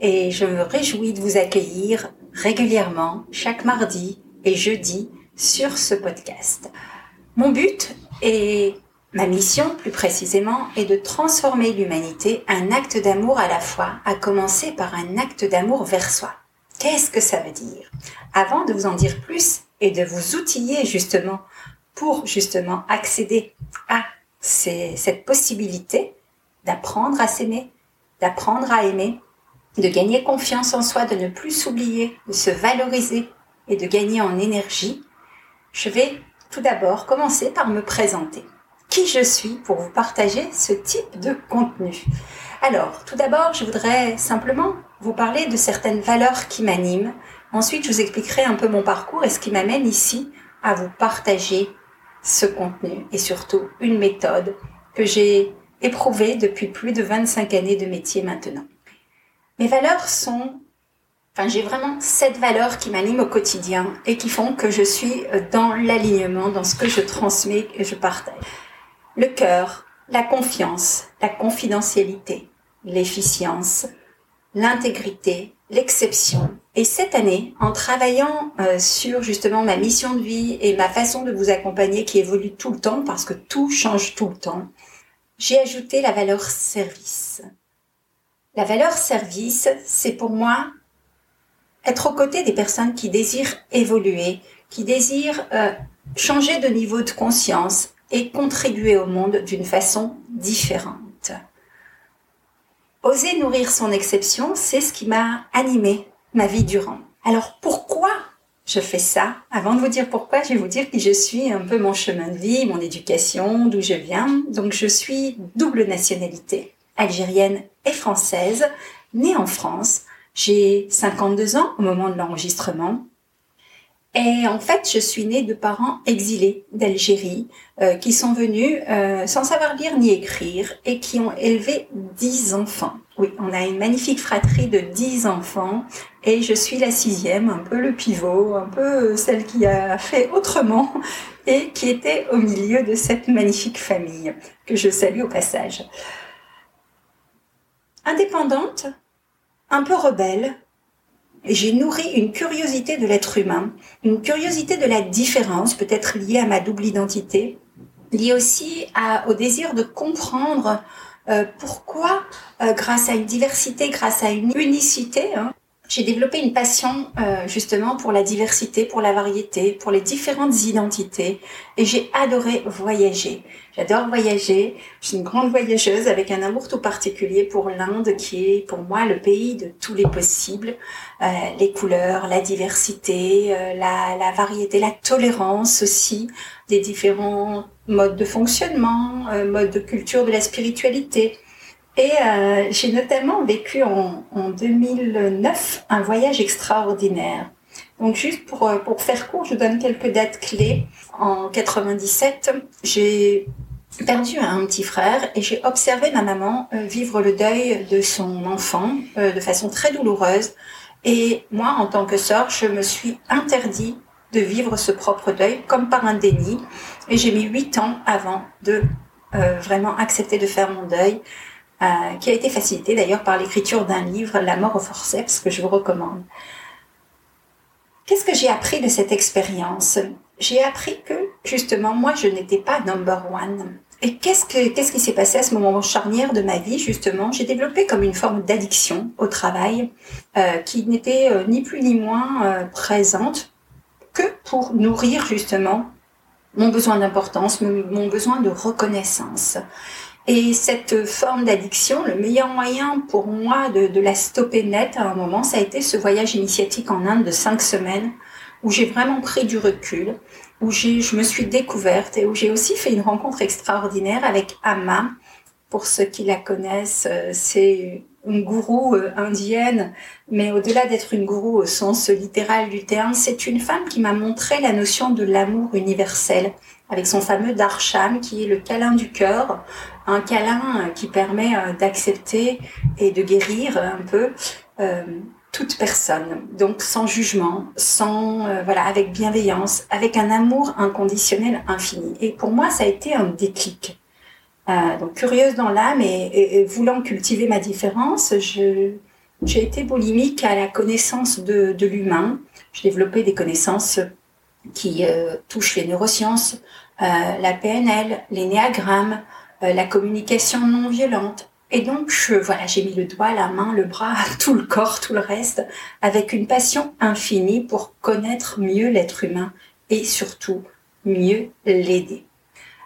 Et je me réjouis de vous accueillir régulièrement chaque mardi et jeudi sur ce podcast. Mon but est Ma mission, plus précisément, est de transformer l'humanité un acte d'amour à la fois, à commencer par un acte d'amour vers soi. Qu'est-ce que ça veut dire? Avant de vous en dire plus et de vous outiller justement pour justement accéder à cette possibilité d'apprendre à s'aimer, d'apprendre à aimer, de gagner confiance en soi, de ne plus s'oublier, de se valoriser et de gagner en énergie, je vais tout d'abord commencer par me présenter qui je suis pour vous partager ce type de contenu. Alors, tout d'abord, je voudrais simplement vous parler de certaines valeurs qui m'animent. Ensuite, je vous expliquerai un peu mon parcours et ce qui m'amène ici à vous partager ce contenu et surtout une méthode que j'ai éprouvée depuis plus de 25 années de métier maintenant. Mes valeurs sont, enfin j'ai vraiment sept valeurs qui m'animent au quotidien et qui font que je suis dans l'alignement, dans ce que je transmets et je partage le cœur, la confiance, la confidentialité, l'efficience, l'intégrité, l'exception. Et cette année, en travaillant euh, sur justement ma mission de vie et ma façon de vous accompagner qui évolue tout le temps parce que tout change tout le temps, j'ai ajouté la valeur service. La valeur service, c'est pour moi être aux côtés des personnes qui désirent évoluer, qui désirent euh, changer de niveau de conscience, et contribuer au monde d'une façon différente. Oser nourrir son exception, c'est ce qui m'a animé ma vie durant. Alors pourquoi je fais ça? Avant de vous dire pourquoi, je vais vous dire qui je suis, un peu mon chemin de vie, mon éducation, d'où je viens. Donc je suis double nationalité, algérienne et française, née en France. J'ai 52 ans au moment de l'enregistrement et en fait, je suis née de parents exilés d'Algérie euh, qui sont venus euh, sans savoir lire ni écrire et qui ont élevé dix enfants. Oui, on a une magnifique fratrie de dix enfants et je suis la sixième, un peu le pivot, un peu celle qui a fait autrement et qui était au milieu de cette magnifique famille que je salue au passage. Indépendante, un peu rebelle, j'ai nourri une curiosité de l'être humain, une curiosité de la différence, peut-être liée à ma double identité, liée aussi au désir de comprendre euh, pourquoi, euh, grâce à une diversité, grâce à une unicité, hein, j'ai développé une passion euh, justement pour la diversité, pour la variété, pour les différentes identités et j'ai adoré voyager. J'adore voyager, je suis une grande voyageuse avec un amour tout particulier pour l'Inde qui est pour moi le pays de tous les possibles, euh, les couleurs, la diversité, euh, la, la, variété, la tolérance aussi des différents modes de fonctionnement, modes de culture de la spiritualité. Et euh, j'ai notamment vécu en, en, 2009 un voyage extraordinaire. Donc juste pour, euh, pour faire court, je donne quelques dates clés. En 97, j'ai perdu un petit frère et j'ai observé ma maman euh, vivre le deuil de son enfant de façon très douloureuse. Et moi, en tant que sœur, je me suis interdit de vivre ce propre deuil comme par un déni. Et j'ai mis huit ans avant de vraiment accepter de faire mon deuil. Euh, qui a été facilité d'ailleurs par l'écriture d'un livre, La mort au forceps, que je vous recommande. Qu'est-ce que j'ai appris de cette expérience? J'ai appris que, justement, moi, je n'étais pas number one. Et qu'est-ce, que, qu'est-ce qui s'est passé à ce moment charnière de ma vie, justement J'ai développé comme une forme d'addiction au travail euh, qui n'était euh, ni plus ni moins présente que pour nourrir justement mon besoin d'importance, mon besoin de reconnaissance. Et cette forme d'addiction, le meilleur moyen pour moi de, de, la stopper net à un moment, ça a été ce voyage initiatique en Inde de cinq semaines où j'ai vraiment pris du recul, où je me suis découverte et où j'ai aussi fait une rencontre extraordinaire avec Amma. Pour ceux qui la connaissent, euh, c'est une gourou euh, indienne, mais au-delà d'être une gourou au sens littéral du terme, c'est une femme qui m'a montré la notion de l'amour universel avec son fameux darsham qui est le câlin du cœur, un câlin qui permet euh, d'accepter et de guérir un peu toute personne, donc sans jugement, sans euh, voilà, avec bienveillance, avec un amour inconditionnel infini. Et pour moi, ça a été un déclic. Euh, curieuse dans l'âme et, voulant cultiver ma différence, j'ai été boulimique à la connaissance de, l'humain. J'ai développé des connaissances qui euh, touchent les neurosciences, euh, la PNL, les néagrammes, la communication non violente, et donc, voilà, j'ai mis le doigt, la main, le bras, tout le corps, tout le reste, avec une passion infinie pour connaître mieux l'être humain et surtout mieux l'aider.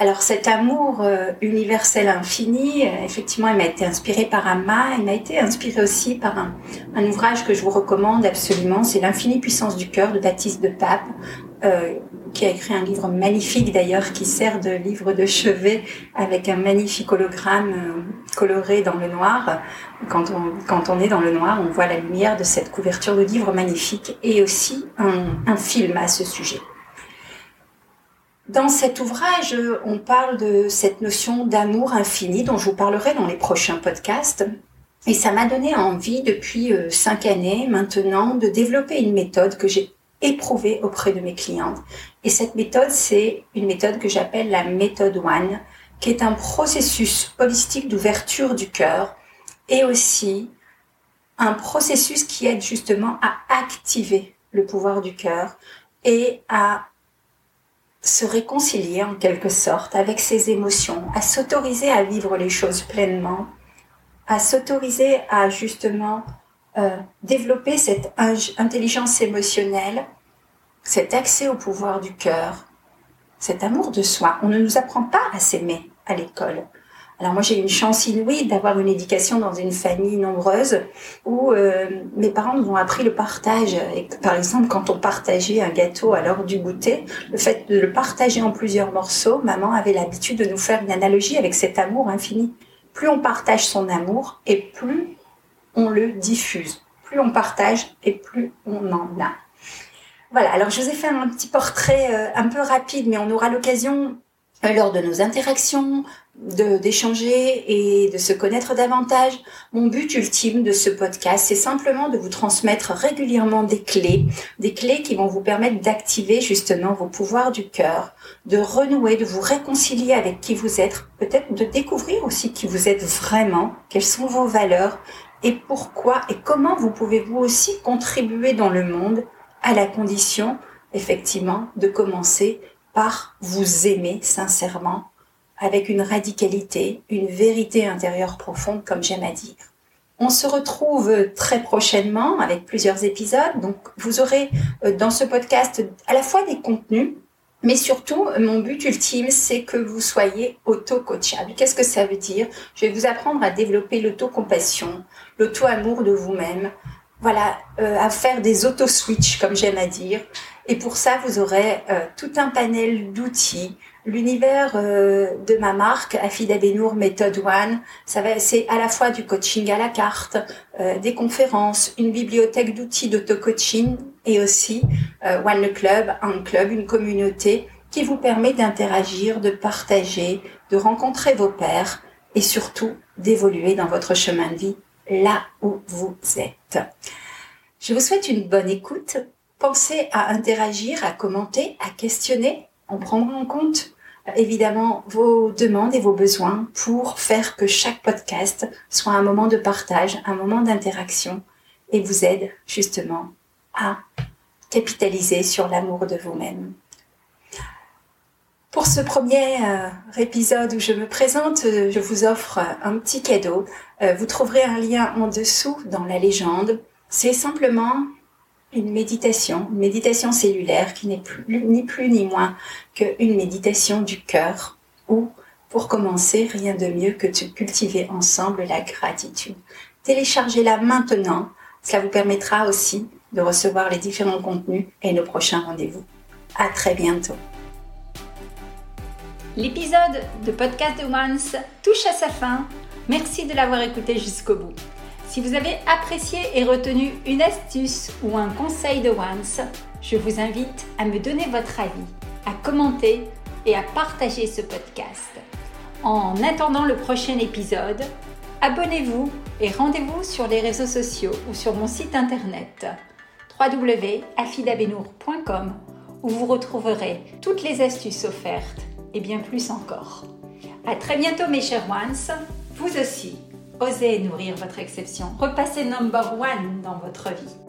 Alors cet amour euh, universel infini, euh, effectivement, il m'a été inspiré par Amma, il m'a été inspiré aussi par un, ouvrage que je vous recommande absolument, c'est L'infinie puissance du cœur de Baptiste de Pape, euh, qui a écrit un livre magnifique d'ailleurs, qui sert de livre de chevet avec un magnifique hologramme euh, coloré dans le noir. Quand on, quand on est dans le noir, on voit la lumière de cette couverture de livre magnifique et aussi un, un film à ce sujet. Dans cet ouvrage, on parle de cette notion d'amour infini dont je vous parlerai dans les prochains podcasts. Et ça m'a donné envie depuis euh, cinq années maintenant de développer une méthode que j'ai éprouvée auprès de mes clientes et cette méthode, c'est une méthode que j'appelle la méthode One, qui est un processus holistique d'ouverture du cœur et aussi un processus qui aide justement à activer le pouvoir du cœur et à se réconcilier en quelque sorte avec ses émotions, à s'autoriser à vivre les choses pleinement, à s'autoriser à justement euh, développer cette intelligence émotionnelle cet accès au pouvoir du cœur, cet amour de soi. On ne nous apprend pas à s'aimer à l'école. Alors moi j'ai une chance inouïe d'avoir une éducation dans une famille nombreuse où euh, mes parents nous ont appris le partage. Par exemple quand on partageait un gâteau à l'heure du goûter, le fait de le partager en plusieurs morceaux, maman avait l'habitude de nous faire une analogie avec cet amour infini. Plus on partage son amour et plus on le diffuse. Plus on partage et plus on en a. Voilà, alors je vous ai fait un petit portrait euh, un peu rapide, mais on aura l'occasion lors de nos interactions d'échanger et de se connaître davantage. Mon but ultime de ce podcast, c'est simplement de vous transmettre régulièrement des clés, des clés qui vont vous permettre d'activer justement vos pouvoirs du cœur, de renouer, de vous réconcilier avec qui vous êtes, peut-être de découvrir aussi qui vous êtes vraiment, quelles sont vos valeurs et pourquoi et comment vous pouvez vous aussi contribuer dans le monde à la condition, effectivement, de commencer par vous aimer sincèrement, avec une radicalité, une vérité intérieure profonde, comme j'aime à dire. On se retrouve très prochainement avec plusieurs épisodes. Donc, vous aurez euh, dans ce podcast à la fois des contenus, mais surtout, mon but ultime, c'est que vous soyez auto-coachable. Qu'est-ce que ça veut dire? Je vais vous apprendre à développer l'auto-compassion, l'auto-amour de vous-même, voilà, euh, à faire des auto-switch, comme j'aime à dire. Et pour ça, vous aurez euh, tout un panel d'outils. L'univers euh, de ma marque, Afida Benour Method One, ça va, c'est à la fois du coaching à la carte, des conférences, une bibliothèque d'outils d'auto-coaching et aussi One le Club, un club, une communauté qui vous permet d'interagir, de partager, de rencontrer vos pairs et surtout d'évoluer dans votre chemin de vie là où vous êtes. Je vous souhaite une bonne écoute. Pensez à interagir, à commenter, à questionner. On prendra en compte euh, évidemment vos demandes et vos besoins pour faire que chaque podcast soit un moment de partage, un moment d'interaction et vous aide justement à capitaliser sur l'amour de vous-même. Pour ce premier euh, épisode où je me présente, euh, je vous offre un petit cadeau. Euh, vous trouverez un lien en dessous dans la légende. C'est simplement une méditation, une méditation cellulaire qui n'est ni plus ni moins qu'une méditation du cœur ou pour commencer, rien de mieux que de cultiver ensemble la gratitude. Téléchargez-la maintenant, cela vous permettra aussi de recevoir les différents contenus et nos prochains rendez-vous. À très bientôt. L'épisode de Podcast de Once touche à sa fin. Merci de l'avoir écouté jusqu'au bout. Si vous avez apprécié et retenu une astuce ou un conseil de Once, je vous invite à me donner votre avis, à commenter et à partager ce podcast. En attendant le prochain épisode, abonnez-vous et rendez-vous sur les réseaux sociaux ou sur mon site internet www.afidabenour.com où vous retrouverez toutes les astuces offertes et bien plus encore. À très bientôt mes chers ones, vous aussi, osez nourrir votre exception, repassez number one dans votre vie.